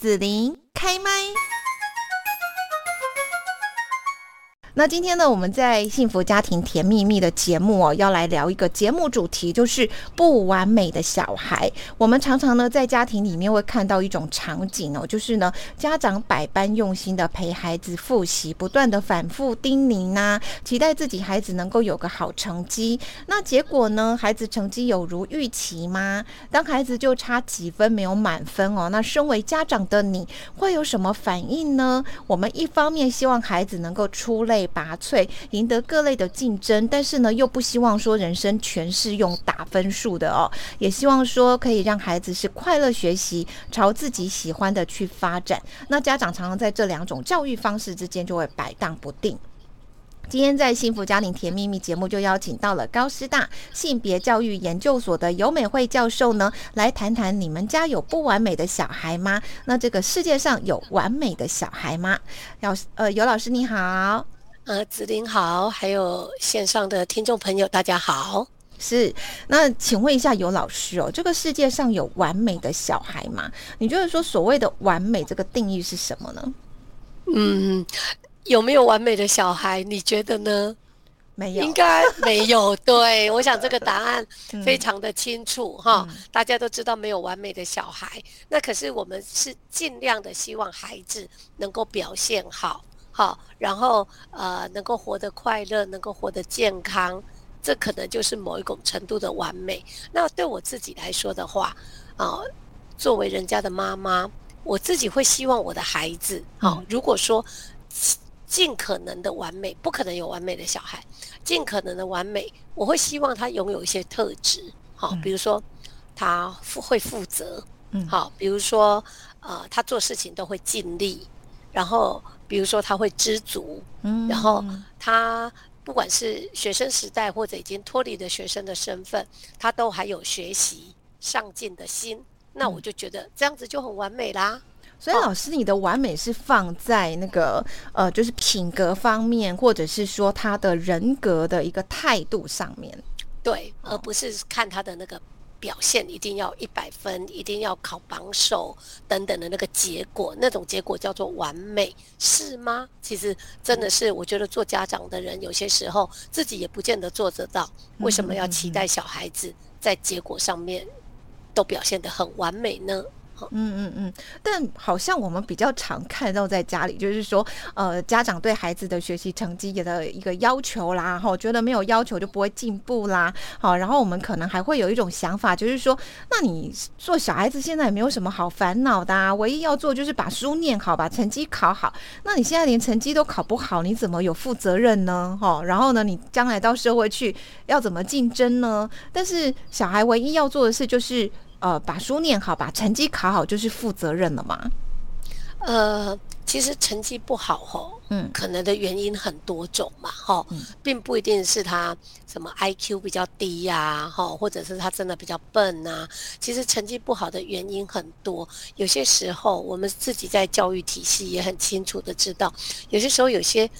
子琳开麦。那今天呢，我们在幸福家庭甜蜜蜜的节目哦，要来聊一个节目主题，就是不完美的小孩。我们常常呢，在家庭里面会看到一种场景哦，就是呢，家长百般用心的陪孩子复习，不断的反复叮咛呐，期待自己孩子能够有个好成绩。那结果呢，孩子成绩有如预期吗？当孩子就差几分没有满分哦，那身为家长的你会有什么反应呢？我们一方面希望孩子能够出类拔萃，赢得各类的竞争，但是呢，又不希望说人生全是用打分数的哦，也希望说可以让孩子是快乐学习，朝自己喜欢的去发展。那家长常常在这两种教育方式之间就会摆荡不定。今天在幸福家庭甜蜜蜜节目就邀请到了高师大性别教育研究所的尤美惠教授呢，来谈谈你们家有不完美的小孩吗？那这个世界上有完美的小孩吗？老呃尤老师你好。呃，子玲好，还有线上的听众朋友，大家好。是，那请问一下尤老师哦，这个世界上有完美的小孩吗？你觉得说所谓的完美这个定义是什么呢？嗯，有没有完美的小孩？你觉得呢？没有，应该没有。对，我想这个答案 非常的清楚哈，大家都知道没有完美的小孩。那可是我们是尽量的希望孩子能够表现好。好，然后呃，能够活得快乐，能够活得健康，这可能就是某一种程度的完美。那对我自己来说的话，啊，作为人家的妈妈，我自己会希望我的孩子，好，如果说尽可能的完美，不可能有完美的小孩，尽可能的完美，我会希望他拥有一些特质，好，比如说他负会负责，嗯，好，比如说呃，他做事情都会尽力，然后。比如说他会知足，嗯，然后他不管是学生时代或者已经脱离了学生的身份，他都还有学习上进的心，那我就觉得这样子就很完美啦。所以老师，你的完美是放在那个呃，就是品格方面，或者是说他的人格的一个态度上面，对，而不是看他的那个。表现一定要一百分，一定要考榜首等等的那个结果，那种结果叫做完美，是吗？其实真的是，我觉得做家长的人有些时候自己也不见得做得到。为什么要期待小孩子在结果上面都表现得很完美呢？嗯嗯嗯，但好像我们比较常看到在家里，就是说，呃，家长对孩子的学习成绩的一个要求啦，哈，觉得没有要求就不会进步啦，好，然后我们可能还会有一种想法，就是说，那你做小孩子现在也没有什么好烦恼的，啊，唯一要做就是把书念好，把成绩考好。那你现在连成绩都考不好，你怎么有负责任呢？哈，然后呢，你将来到社会去要怎么竞争呢？但是小孩唯一要做的事就是。呃，把书念好，把成绩考好，就是负责任了嘛？呃，其实成绩不好吼，嗯，可能的原因很多种嘛，哈，并不一定是他什么 I Q 比较低呀，哈，或者是他真的比较笨呐。其实成绩不好的原因很多，有些时候我们自己在教育体系也很清楚的知道，有些时候有些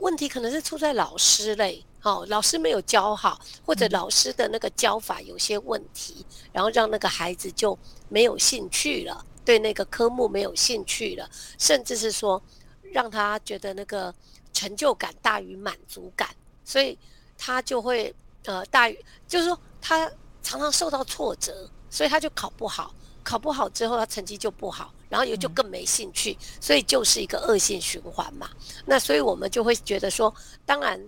问题可能是出在老师类。好，老师没有教好，或者老师的那个教法有些问题，然后让那个孩子就没有兴趣了，对那个科目没有兴趣了，甚至是说让他觉得那个成就感大于满足感，所以他就会呃大于，就是说他常常受到挫折，所以他就考不好，考不好之后他成绩就不好，然后也就更没兴趣，所以就是一个恶性循环嘛。那所以我们就会觉得说，当然。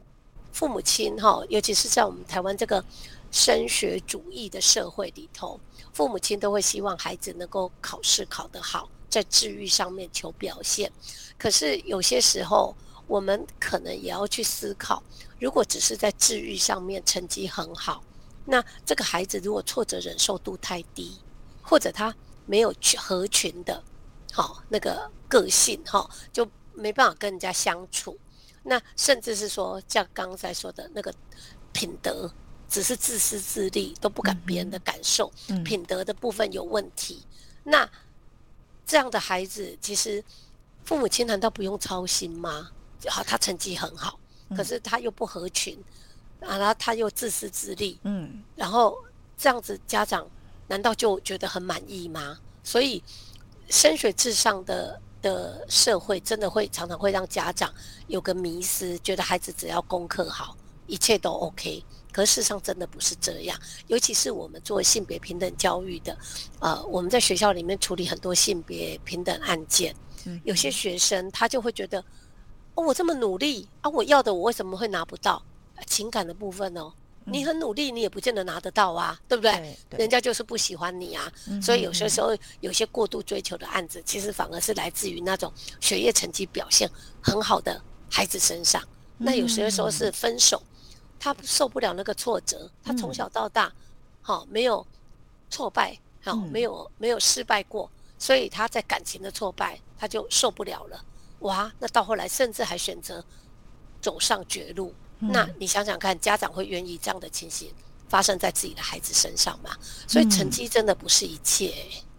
父母亲哈，尤其是在我们台湾这个升学主义的社会里头，父母亲都会希望孩子能够考试考得好，在智育上面求表现。可是有些时候，我们可能也要去思考，如果只是在智育上面成绩很好，那这个孩子如果挫折忍受度太低，或者他没有合群的，好那个个性哈，就没办法跟人家相处。那甚至是说，像刚才说的那个品德，只是自私自利，都不管别人的感受，品德的部分有问题。那这样的孩子，其实父母亲难道不用操心吗？好，他成绩很好，可是他又不合群，啊，然后他又自私自利，嗯，然后这样子家长难道就觉得很满意吗？所以升学至上的的社会，真的会常常会让家长有个迷思，觉得孩子只要功课好，一切都 OK。可事实上真的不是这样，尤其是我们做性别平等教育的，呃，我们在学校里面处理很多性别平等案件，有些学生他就会觉得，哦，我这么努力啊，我要的我为什么会拿不到？情感的部分哦，你很努力，你也不见得拿得到啊，对不对？人家就是不喜欢你啊，所以有些时候有些过度追求的案子，其实反而是来自于那种学业成绩表现很好的孩子身上。那有些时候是分手。他受不了那个挫折，他从小到大，好没有挫败，好没有没有失败过，所以他在感情的挫败他就受不了了。哇，那到后来甚至还选择走上绝路。那你想想看，家长会愿意这样的情形发生在自己的孩子身上吗？所以成绩真的不是一切。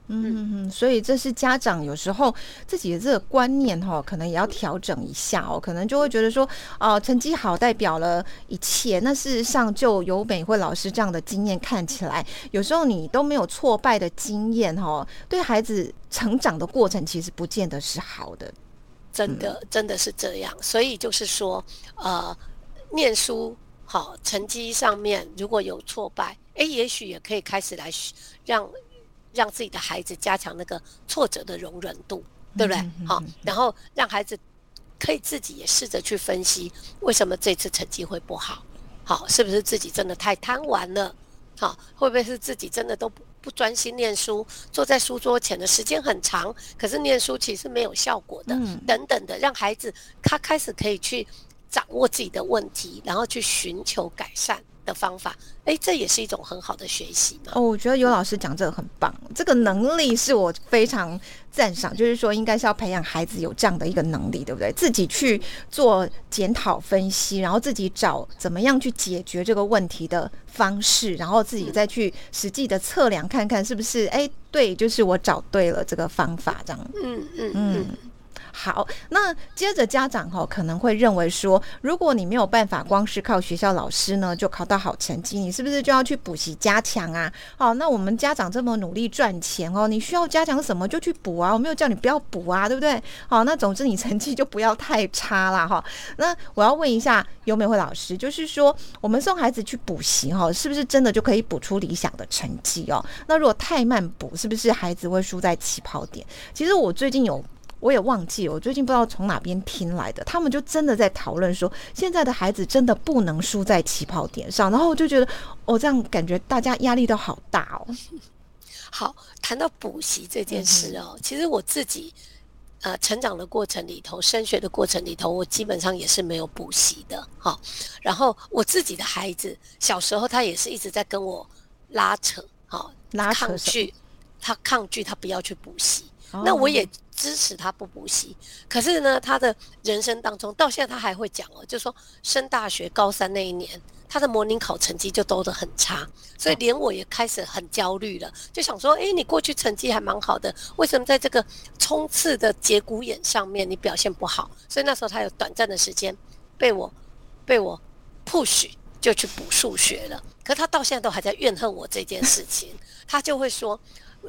嗯，所以这是家长有时候自己的这个观念哈，可能也要调整一下哦。可能就会觉得说，哦，成绩好代表了一切。那事实上，就由美惠老师这样的经验看起来，有时候你都没有挫败的经验哈，对孩子成长的过程其实不见得是好的。真的，真的是这样。所以就是说，呃，念书好，成绩上面如果有挫败，诶，也许也可以开始来让。让自己的孩子加强那个挫折的容忍度，对不对？好，然后让孩子可以自己也试着去分析，为什么这次成绩会不好？好，是不是自己真的太贪玩了？好，会不会是自己真的都不不专心念书，坐在书桌前的时间很长，可是念书其实没有效果的，等等的，让孩子他开始可以去掌握自己的问题，然后去寻求改善。的方法，哎，这也是一种很好的学习嘛。哦，我觉得尤老师讲这个很棒，这个能力是我非常赞赏。就是说，应该是要培养孩子有这样的一个能力，对不对？自己去做检讨分析，然后自己找怎么样去解决这个问题的方式，然后自己再去实际的测量看看是不是，哎，对，就是我找对了这个方法，这样。嗯嗯嗯。好，那接着家长哈可能会认为说，如果你没有办法光是靠学校老师呢就考到好成绩，你是不是就要去补习加强啊？好，那我们家长这么努力赚钱哦，你需要加强什么就去补啊，我没有叫你不要补啊，对不对？好，那总之你成绩就不要太差啦。哈。那我要问一下尤美惠老师，就是说我们送孩子去补习哈，是不是真的就可以补出理想的成绩哦？那如果太慢补，是不是孩子会输在起跑点？其实我最近有。我也忘记，我最近不知道从哪边听来的，他们就真的在讨论说，现在的孩子真的不能输在起跑点上，然后我就觉得，我这样感觉大家压力都好大哦。好，谈到补习这件事哦，其实我自己呃成长的过程里头，升学的过程里头，我基本上也是没有补习的哈。然后我自己的孩子小时候，他也是一直在跟我拉扯，哈，拉抗拒，他抗拒他不要去补习，那我也。支持他不补习，可是呢，他的人生当中到现在他还会讲哦，就说升大学高三那一年，他的模拟考成绩就都得很差，所以连我也开始很焦虑了，就想说，哎，你过去成绩还蛮好的，为什么在这个冲刺的节骨眼上面你表现不好？所以那时候他有短暂的时间被我被我 push 就去补数学了，可他到现在都还在怨恨我这件事情，他就会说。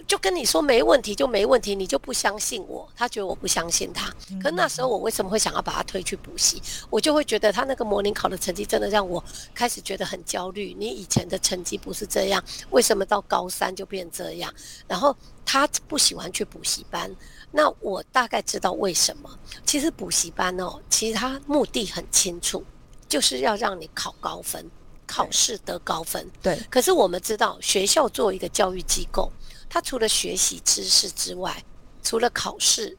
就跟你说没问题就没问题，你就不相信我。他觉得我不相信他。可那时候我为什么会想要把他推去补习？我就会觉得他那个模拟考的成绩真的让我开始觉得很焦虑。你以前的成绩不是这样，为什么到高三就变这样？然后他不喜欢去补习班。那我大概知道为什么。其实补习班哦，其实他目的很清楚，就是要让你考高分，考试得高分。对。可是我们知道，学校作为一个教育机构。他除了学习知识之外，除了考试，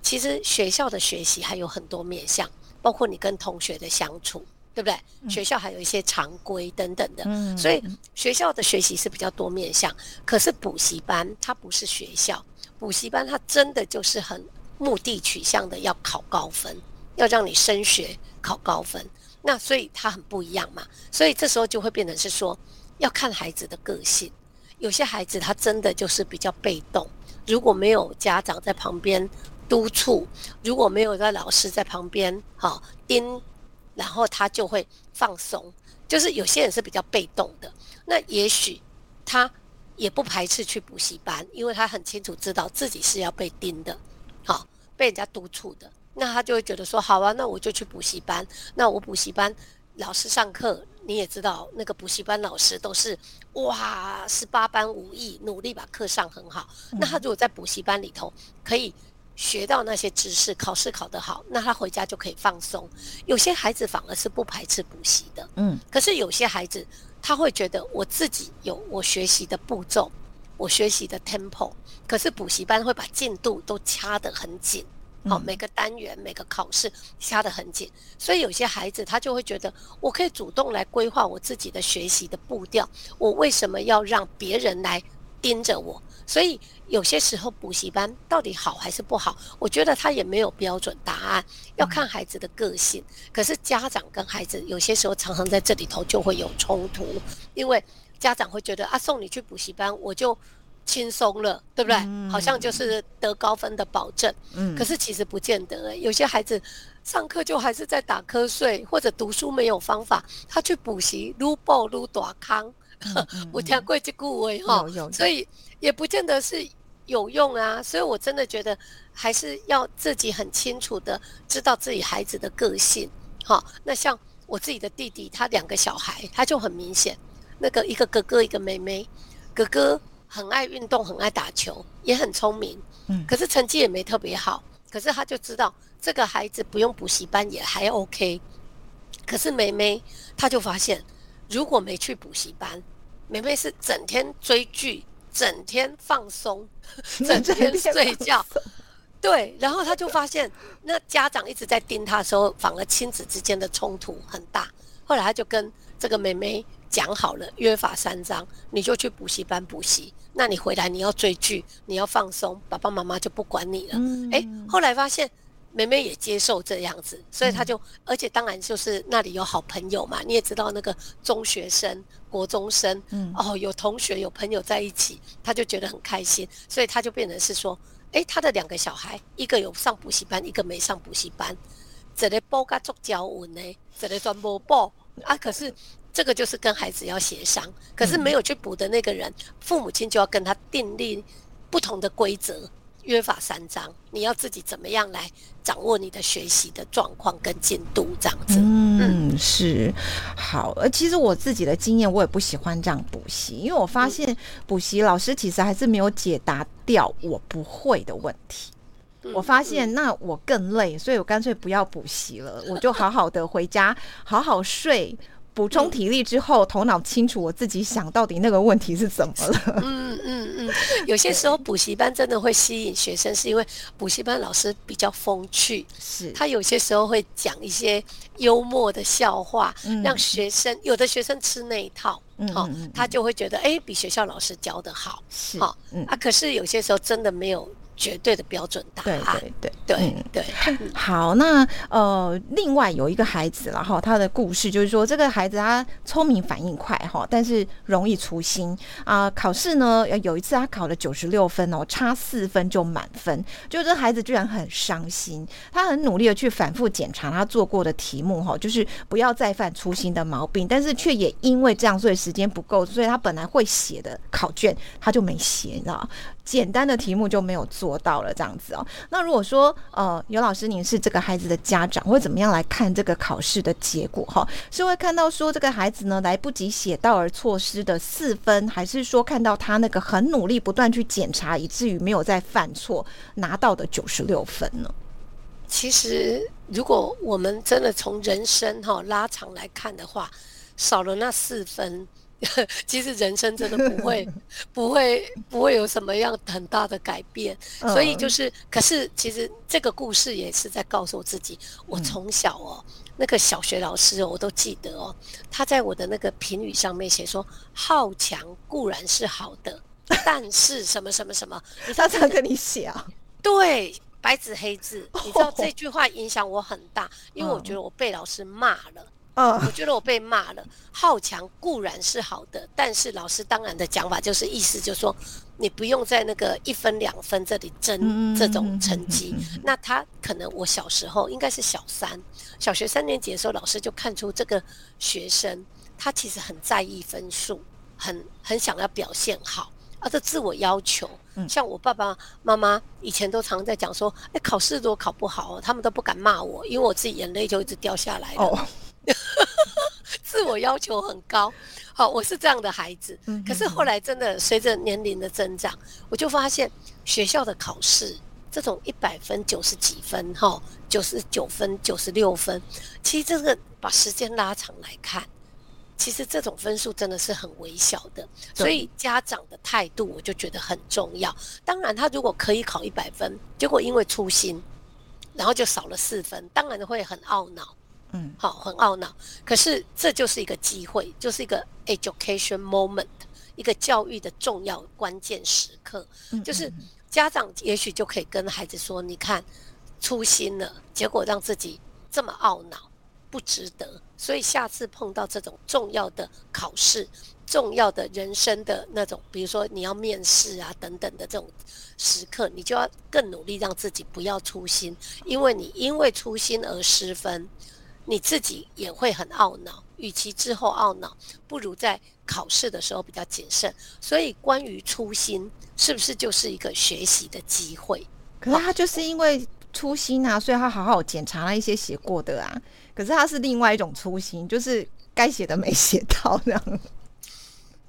其实学校的学习还有很多面向，包括你跟同学的相处，对不对？学校还有一些常规等等的，所以学校的学习是比较多面向。可是补习班它不是学校，补习班它真的就是很目的取向的，要考高分，要让你升学考高分。那所以它很不一样嘛。所以这时候就会变成是说，要看孩子的个性。有些孩子他真的就是比较被动，如果没有家长在旁边督促，如果没有在老师在旁边哈盯，然后他就会放松。就是有些人是比较被动的，那也许他也不排斥去补习班，因为他很清楚知道自己是要被盯的，好被人家督促的，那他就会觉得说好啊，那我就去补习班。那我补习班老师上课，你也知道，那个补习班老师都是哇十八般武艺，努力把课上很好。那他如果在补习班里头可以学到那些知识，考试考得好，那他回家就可以放松。有些孩子反而是不排斥补习的，嗯，可是有些孩子。他会觉得我自己有我学习的步骤，我学习的 tempo，可是补习班会把进度都掐得很紧，好，每个单元每个考试掐得很紧，所以有些孩子他就会觉得我可以主动来规划我自己的学习的步调，我为什么要让别人来盯着我？所以有些时候补习班到底好还是不好？我觉得他也没有标准答案，要看孩子的个性。可是家长跟孩子有些时候常常在这里头就会有冲突，因为家长会觉得啊，送你去补习班我就轻松了，对不对？好像就是得高分的保证。嗯。可是其实不见得，有些孩子上课就还是在打瞌睡，或者读书没有方法，他去补习撸爆撸短康。我听过这句话哈，所以。也不见得是有用啊，所以我真的觉得还是要自己很清楚的知道自己孩子的个性。好，那像我自己的弟弟，他两个小孩，他就很明显，那个一个哥哥，一个妹妹。哥哥很爱运动，很爱打球，也很聪明，嗯，可是成绩也没特别好。可是他就知道这个孩子不用补习班也还 OK。可是妹妹，他就发现，如果没去补习班，妹妹是整天追剧。整天放松，整天睡觉，对，然后他就发现，那家长一直在盯他的时候，反而亲子之间的冲突很大。后来他就跟这个妹妹讲好了，约法三章，你就去补习班补习，那你回来你要追剧，你要放松，爸爸妈妈就不管你了。哎，后来发现。妹妹也接受这样子，所以她就，而且当然就是那里有好朋友嘛，你也知道那个中学生、国中生，嗯，哦，有同学有朋友在一起，她就觉得很开心，所以她就变成是说，哎，她的两个小孩，一个有上补习班，一个没上补习班，这里报噶做教文呢，这里专播报啊，可是这个就是跟孩子要协商，可是没有去补的那个人，父母亲就要跟他订立不同的规则。约法三章，你要自己怎么样来掌握你的学习的状况跟进度，这样子。嗯，是好。呃，其实我自己的经验，我也不喜欢这样补习，因为我发现补习老师其实还是没有解答掉我不会的问题。我发现那我更累，所以我干脆不要补习了，我就好好的回家，好好睡。补充体力之后，头脑清楚，我自己想到底那个问题是怎么了。嗯嗯嗯，有些时候补习班真的会吸引学生，是因为补习班老师比较风趣，是他有些时候会讲一些幽默的笑话，让学生有的学生吃那一套，好，他就会觉得哎，比学校老师教的好，好，啊，可是有些时候真的没有。绝对的标准答案，对对对对对。好，那呃，另外有一个孩子，然后他的故事就是说，这个孩子他聪明反应快哈，但是容易粗心啊。考试呢，有一次他考了九十六分哦，差四分就满分，就这孩子居然很伤心。他很努力的去反复检查他做过的题目哈，就是不要再犯粗心的毛病，但是却也因为这样，所以时间不够，所以他本来会写的考卷他就没写，你知道。简单的题目就没有做做到了，这样子哦。那如果说呃，尤老师您是这个孩子的家长，会怎么样来看这个考试的结果？哈，是会看到说这个孩子呢来不及写到而错失的四分，还是说看到他那个很努力不断去检查，以至于没有再犯错拿到的九十六分呢？其实，如果我们真的从人生哈拉长来看的话，少了那四分。其实人生真的不会，不会，不会有什么样很大的改变。所以就是，可是其实这个故事也是在告诉我自己，我从小哦，那个小学老师哦我都记得哦，他在我的那个评语上面写说，好强固然是好的，但是什么什么什么，他这样跟你写啊？对，白纸黑字，你知道这句话影响我很大，因为我觉得我被老师骂了。嗯，我觉得我被骂了。好强固然是好的，但是老师当然的讲法就是意思就是说，你不用在那个一分两分这里争这种成绩。那他可能我小时候应该是小三，小学三年级的时候，老师就看出这个学生他其实很在意分数，很很想要表现好。啊，这自我要求。像我爸爸妈妈以前都常在讲说，哎，考试如果考不好，他们都不敢骂我，因为我自己眼泪就一直掉下来了。自我要求很高，好，我是这样的孩子。可是后来真的随着年龄的增长，我就发现学校的考试这种一百分、九十几分、哈九十九分、九十六分，其实这个把时间拉长来看。其实这种分数真的是很微小的，所以家长的态度我就觉得很重要。当然，他如果可以考一百分，结果因为粗心，然后就少了四分，当然会很懊恼。嗯，好，很懊恼。可是这就是一个机会，就是一个 education moment，一个教育的重要关键时刻。就是家长也许就可以跟孩子说：“你看，粗心了，结果让自己这么懊恼。”不值得，所以下次碰到这种重要的考试、重要的人生的那种，比如说你要面试啊等等的这种时刻，你就要更努力让自己不要粗心，因为你因为粗心而失分，你自己也会很懊恼。与其之后懊恼，不如在考试的时候比较谨慎。所以，关于初心，是不是就是一个学习的机会？可是他就是因为粗心啊，所以他好好检查了一些写过的啊。可是他是另外一种粗心，就是该写的没写到这样。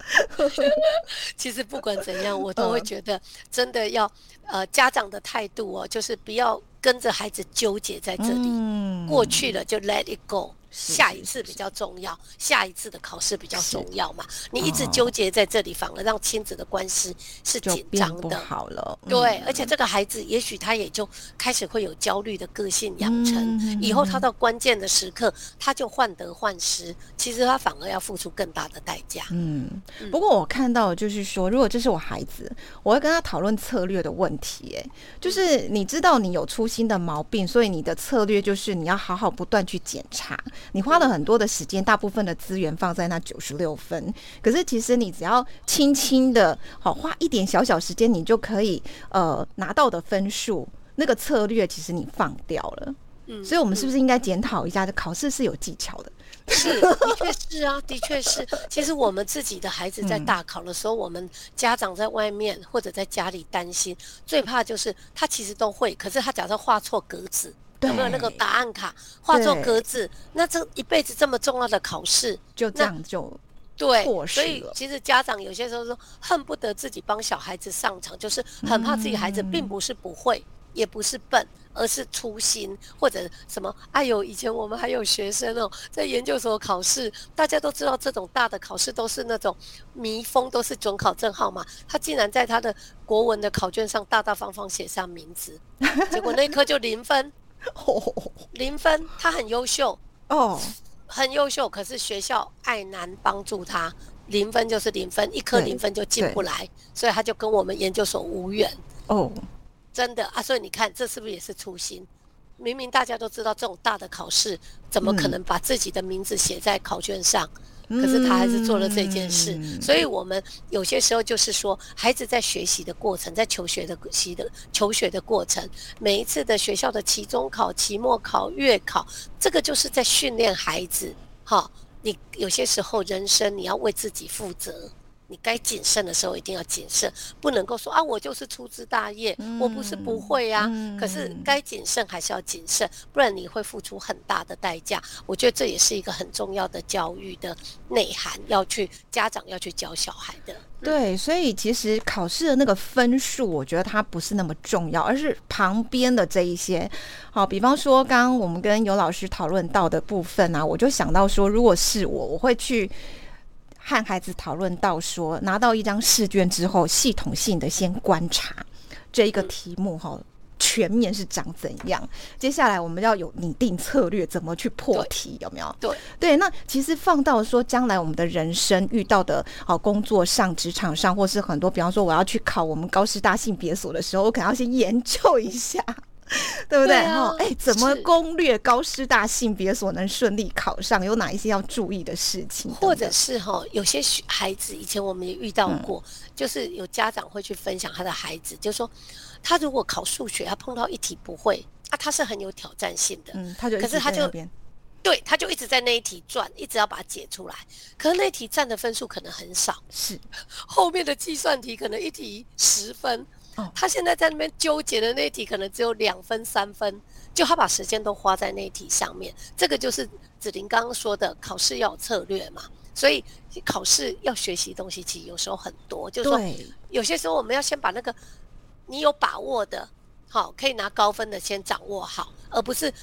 其实不管怎样，我都会觉得真的要呃家长的态度哦，就是不要跟着孩子纠结在这里，过去了就 let it go。下一次比较重要，下一次的考试比较重要嘛？你一直纠结在这里，反而让亲子的关系是紧张的。好了，对，而且这个孩子也许他也就开始会有焦虑的个性养成，以后他到关键的时刻他就患得患失，其实他反而要付出更大的代价。嗯，不过我看到就是说，如果这是我孩子，我会跟他讨论策略的问题。哎，就是你知道你有粗心的毛病，所以你的策略就是你要好好不断去检查。你花了很多的时间，大部分的资源放在那九十六分，可是其实你只要轻轻的，好花一点小小时间，你就可以呃拿到的分数，那个策略其实你放掉了。嗯，所以我们是不是应该检讨一下，这考试是有技巧的？是，的确是啊，的确是。其实我们自己的孩子在大考的时候，我们家长在外面或者在家里担心，最怕就是他其实都会，可是他假设画错格子。有没有那个答案卡画错格子？那这一辈子这么重要的考试，就这样就对，所以其实家长有些时候说恨不得自己帮小孩子上场，就是很怕自己孩子并不是不会，也不是笨，而是粗心或者什么。哎呦，以前我们还有学生哦，在研究所考试，大家都知道这种大的考试都是那种密封，都是准考证号码。他竟然在他的国文的考卷上大大方方写上名字，结果那科就零分。零分，他很优秀哦，很优秀。可是学校爱难帮助他，零分就是零分，一科零分就进不来，所以他就跟我们研究所无缘哦。真的啊，所以你看，这是不是也是粗心？明明大家都知道这种大的考试，怎么可能把自己的名字写在考卷上？可是他还是做了这件事，所以我们有些时候就是说，孩子在学习的过程，在求学的习的求学的过程，每一次的学校的期中考、期末考、月考，这个就是在训练孩子。哈，你有些时候人生你要为自己负责。你该谨慎的时候一定要谨慎，不能够说啊，我就是粗枝大叶，我不是不会啊。可是该谨慎还是要谨慎，不然你会付出很大的代价。我觉得这也是一个很重要的教育的内涵，要去家长要去教小孩的。对，所以其实考试的那个分数，我觉得它不是那么重要，而是旁边的这一些。好，比方说刚刚我们跟尤老师讨论到的部分啊，我就想到说，如果是我，我会去。和孩子讨论到说，拿到一张试卷之后，系统性的先观察这一个题目哈，全面是长怎样。接下来我们要有拟定策略，怎么去破题，有没有？对对，那其实放到说将来我们的人生遇到的哦，工作上、职场上，或是很多，比方说我要去考我们高师大性别所的时候，我可能要先研究一下。对不对？然后，哎，怎么攻略高师大性别所能顺利考上？有哪一些要注意的事情？或者是哈，有些孩子以前我们也遇到过，就是有家长会去分享他的孩子，就说他如果考数学，他碰到一题不会，啊，他是很有挑战性的，嗯，他就可是他就对，他就一直在那一题转，一直要把它解出来。可是那题占的分数可能很少，是 后面的计算题可能一题十分。哦，他现在在那边纠结的那题可能只有两分、三分，就他把时间都花在那题上面。这个就是子玲刚刚说的，考试要有策略嘛。所以考试要学习东西，其实有时候很多，就是说有些时候我们要先把那个你有把握的，好可以拿高分的先掌握好，而不是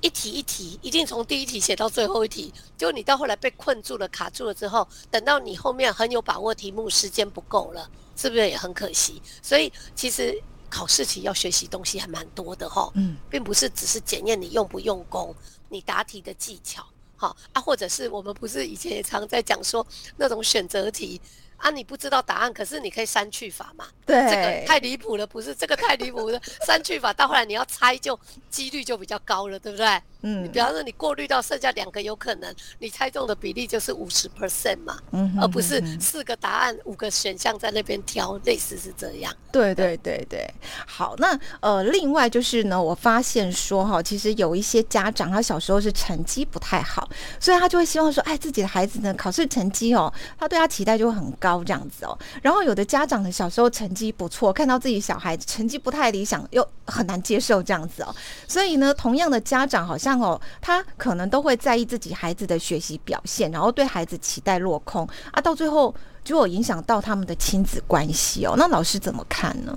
一题一题一定从第一题写到最后一题，就你到后来被困住了、卡住了之后，等到你后面很有把握题目，时间不够了，是不是也很可惜？所以其实考试题要学习东西还蛮多的哈，嗯，并不是只是检验你用不用功，你答题的技巧。好啊，或者是我们不是以前也常在讲说那种选择题啊，你不知道答案，可是你可以删去法嘛。对，这个太离谱了，不是这个太离谱了，删去法到后来你要猜就几率就比较高了，对不对？嗯，你比方说你过滤到剩下两个有可能，你猜中的比例就是五十 percent 嘛，嗯，而不是四个答案五个选项在那边挑，类似是这样。对对对对，好，那呃，另外就是呢，我发现说哈，其实有一些家长他小时候是成绩不太好，所以他就会希望说，哎，自己的孩子呢考试成绩哦，他对他期待就会很高这样子哦。然后有的家长呢小时候成绩不错，看到自己小孩成绩不太理想，又很难接受这样子哦。所以呢，同样的家长好像。哦，他可能都会在意自己孩子的学习表现，然后对孩子期待落空啊，到最后就有影响到他们的亲子关系哦。那老师怎么看呢？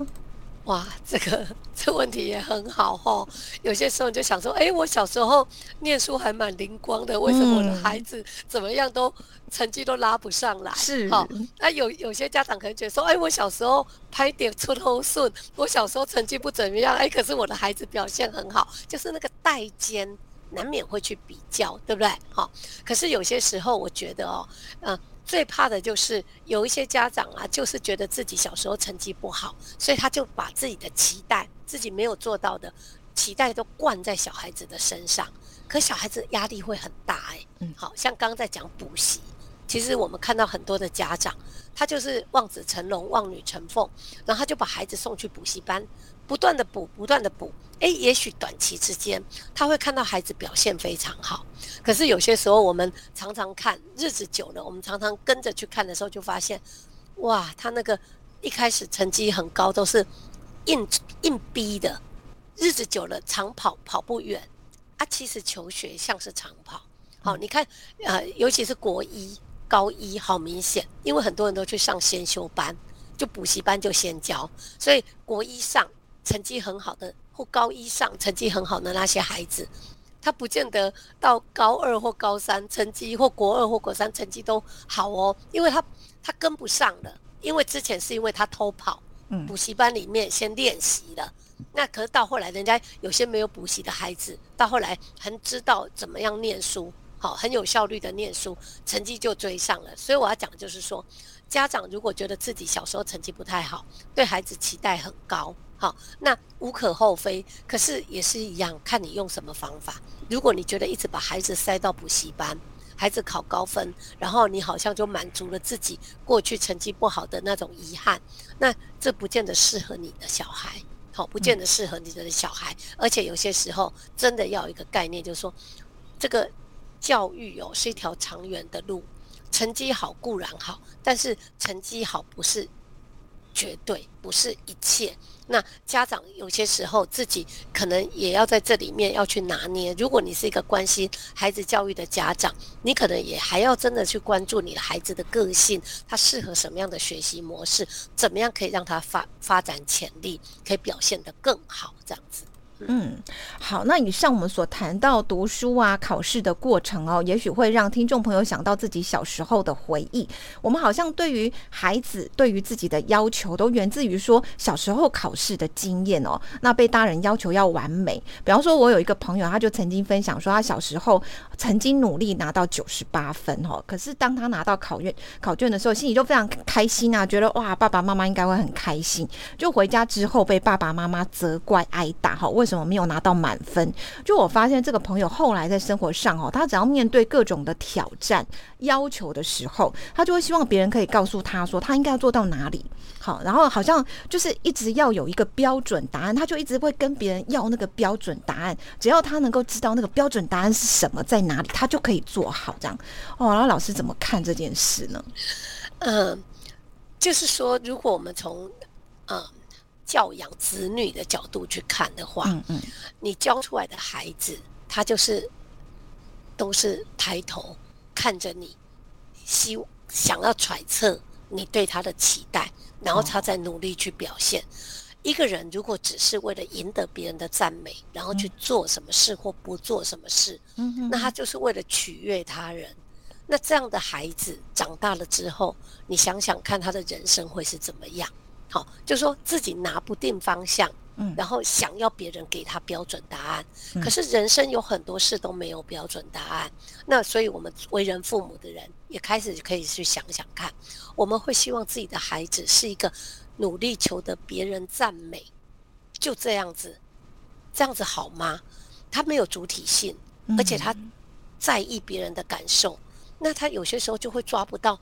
哇，这个这问题也很好哦。有些时候你就想说，哎，我小时候念书还蛮灵光的，为什么我的孩子怎么样都成绩都拉不上来？是好，那有有些家长可能觉得说，哎，我小时候拍点出头顺，我小时候成绩不怎么样，哎，可是我的孩子表现很好，就是那个代间。难免会去比较，对不对？好，可是有些时候，我觉得哦，嗯，最怕的就是有一些家长啊，就是觉得自己小时候成绩不好，所以他就把自己的期待，自己没有做到的期待都灌在小孩子的身上，可小孩子压力会很大哎。嗯，好像刚刚在讲补习，其实我们看到很多的家长，他就是望子成龙、望女成凤，然后他就把孩子送去补习班。不断的补，不断的补，诶，也许短期之间他会看到孩子表现非常好，可是有些时候我们常常看日子久了，我们常常跟着去看的时候，就发现，哇，他那个一开始成绩很高，都是硬硬逼的，日子久了长跑跑不远，啊，其实求学像是长跑，好，你看，呃，尤其是国一、高一，好明显，因为很多人都去上先修班，就补习班就先教，所以国一上。成绩很好的或高一上成绩很好的那些孩子，他不见得到高二或高三成绩或国二或国三成绩都好哦，因为他他跟不上了，因为之前是因为他偷跑，补习班里面先练习了，那可是到后来人家有些没有补习的孩子，到后来很知道怎么样念书，好很有效率的念书，成绩就追上了。所以我要讲的就是说，家长如果觉得自己小时候成绩不太好，对孩子期待很高。好，那无可厚非，可是也是一样，看你用什么方法。如果你觉得一直把孩子塞到补习班，孩子考高分，然后你好像就满足了自己过去成绩不好的那种遗憾，那这不见得适合你的小孩，好，不见得适合你的小孩。而且有些时候真的要有一个概念，就是说，这个教育哦是一条长远的路，成绩好固然好，但是成绩好不是。绝对不是一切。那家长有些时候自己可能也要在这里面要去拿捏。如果你是一个关心孩子教育的家长，你可能也还要真的去关注你的孩子的个性，他适合什么样的学习模式，怎么样可以让他发发展潜力，可以表现得更好，这样子。嗯，好，那以上我们所谈到读书啊、考试的过程哦，也许会让听众朋友想到自己小时候的回忆。我们好像对于孩子、对于自己的要求，都源自于说小时候考试的经验哦。那被大人要求要完美，比方说，我有一个朋友，他就曾经分享说，他小时候曾经努力拿到九十八分哦，可是当他拿到考卷考卷的时候，心里就非常开心啊，觉得哇，爸爸妈妈应该会很开心。就回家之后被爸爸妈妈责怪挨打哈，为为什么没有拿到满分？就我发现这个朋友后来在生活上哦，他只要面对各种的挑战要求的时候，他就会希望别人可以告诉他说他应该要做到哪里。好，然后好像就是一直要有一个标准答案，他就一直会跟别人要那个标准答案。只要他能够知道那个标准答案是什么在哪里，他就可以做好这样。哦，然后老师怎么看这件事呢？嗯，就是说，如果我们从嗯教养子女的角度去看的话，嗯嗯，你教出来的孩子，他就是都是抬头看着你，希想要揣测你对他的期待。然后他在努力去表现。一个人如果只是为了赢得别人的赞美，然后去做什么事或不做什么事，那他就是为了取悦他人。那这样的孩子长大了之后，你想想看，他的人生会是怎么样？好，就说自己拿不定方向。嗯，然后想要别人给他标准答案，可是人生有很多事都没有标准答案。那所以，我们为人父母的人也开始可以去想想看，我们会希望自己的孩子是一个努力求得别人赞美，就这样子，这样子好吗？他没有主体性，而且他在意别人的感受，那他有些时候就会抓不到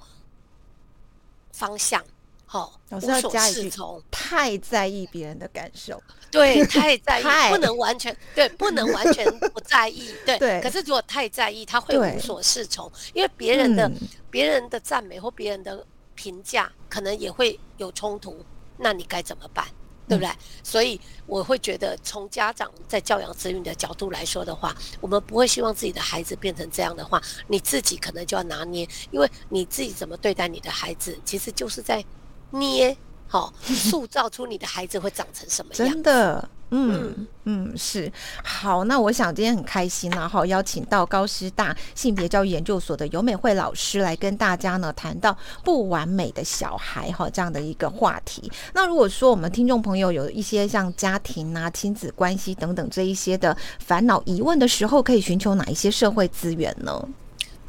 方向。好，老师要加一句：太在意别人的感受，对，太在意，不能完全对，不能完全不在意，对。可是如果太在意，他会无所适从，因为别人的别人的赞美或别人的评价，可能也会有冲突。那你该怎么办？对不对？所以我会觉得，从家长在教养子女的角度来说的话，我们不会希望自己的孩子变成这样的话，你自己可能就要拿捏，因为你自己怎么对待你的孩子，其实就是在。捏好，塑造出你的孩子会长成什么样？真的，嗯嗯，是好。那我想今天很开心呢，哈，邀请到高师大性别教育研究所的尤美惠老师来跟大家呢谈到不完美的小孩哈这样的一个话题。那如果说我们听众朋友有一些像家庭啊、亲子关系等等这一些的烦恼疑问的时候，可以寻求哪一些社会资源呢？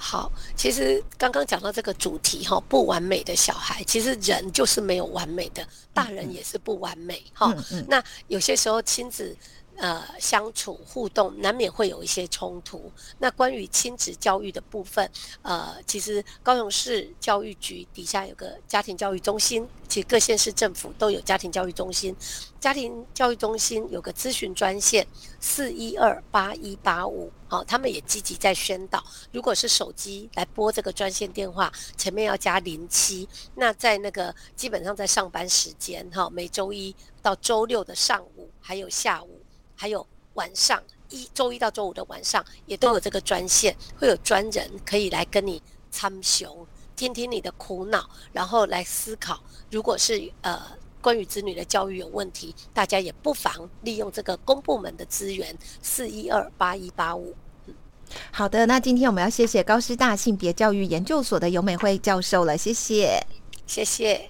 好，其实刚刚讲到这个主题哈，不完美的小孩，其实人就是没有完美的，大人也是不完美哈。那有些时候亲子。呃，相处互动难免会有一些冲突。那关于亲子教育的部分，呃，其实高雄市教育局底下有个家庭教育中心，其实各县市政府都有家庭教育中心。家庭教育中心有个咨询专线四一二八一八五，好，他们也积极在宣导。如果是手机来拨这个专线电话，前面要加零七。那在那个基本上在上班时间，哈，每周一到周六的上午还有下午。还有晚上一周一到周五的晚上，也都有这个专线，会有专人可以来跟你参雄，听听你的苦恼，然后来思考。如果是呃关于子女的教育有问题，大家也不妨利用这个公部门的资源四一二八一八五。好的，那今天我们要谢谢高师大性别教育研究所的尤美惠教授了，谢谢，谢谢。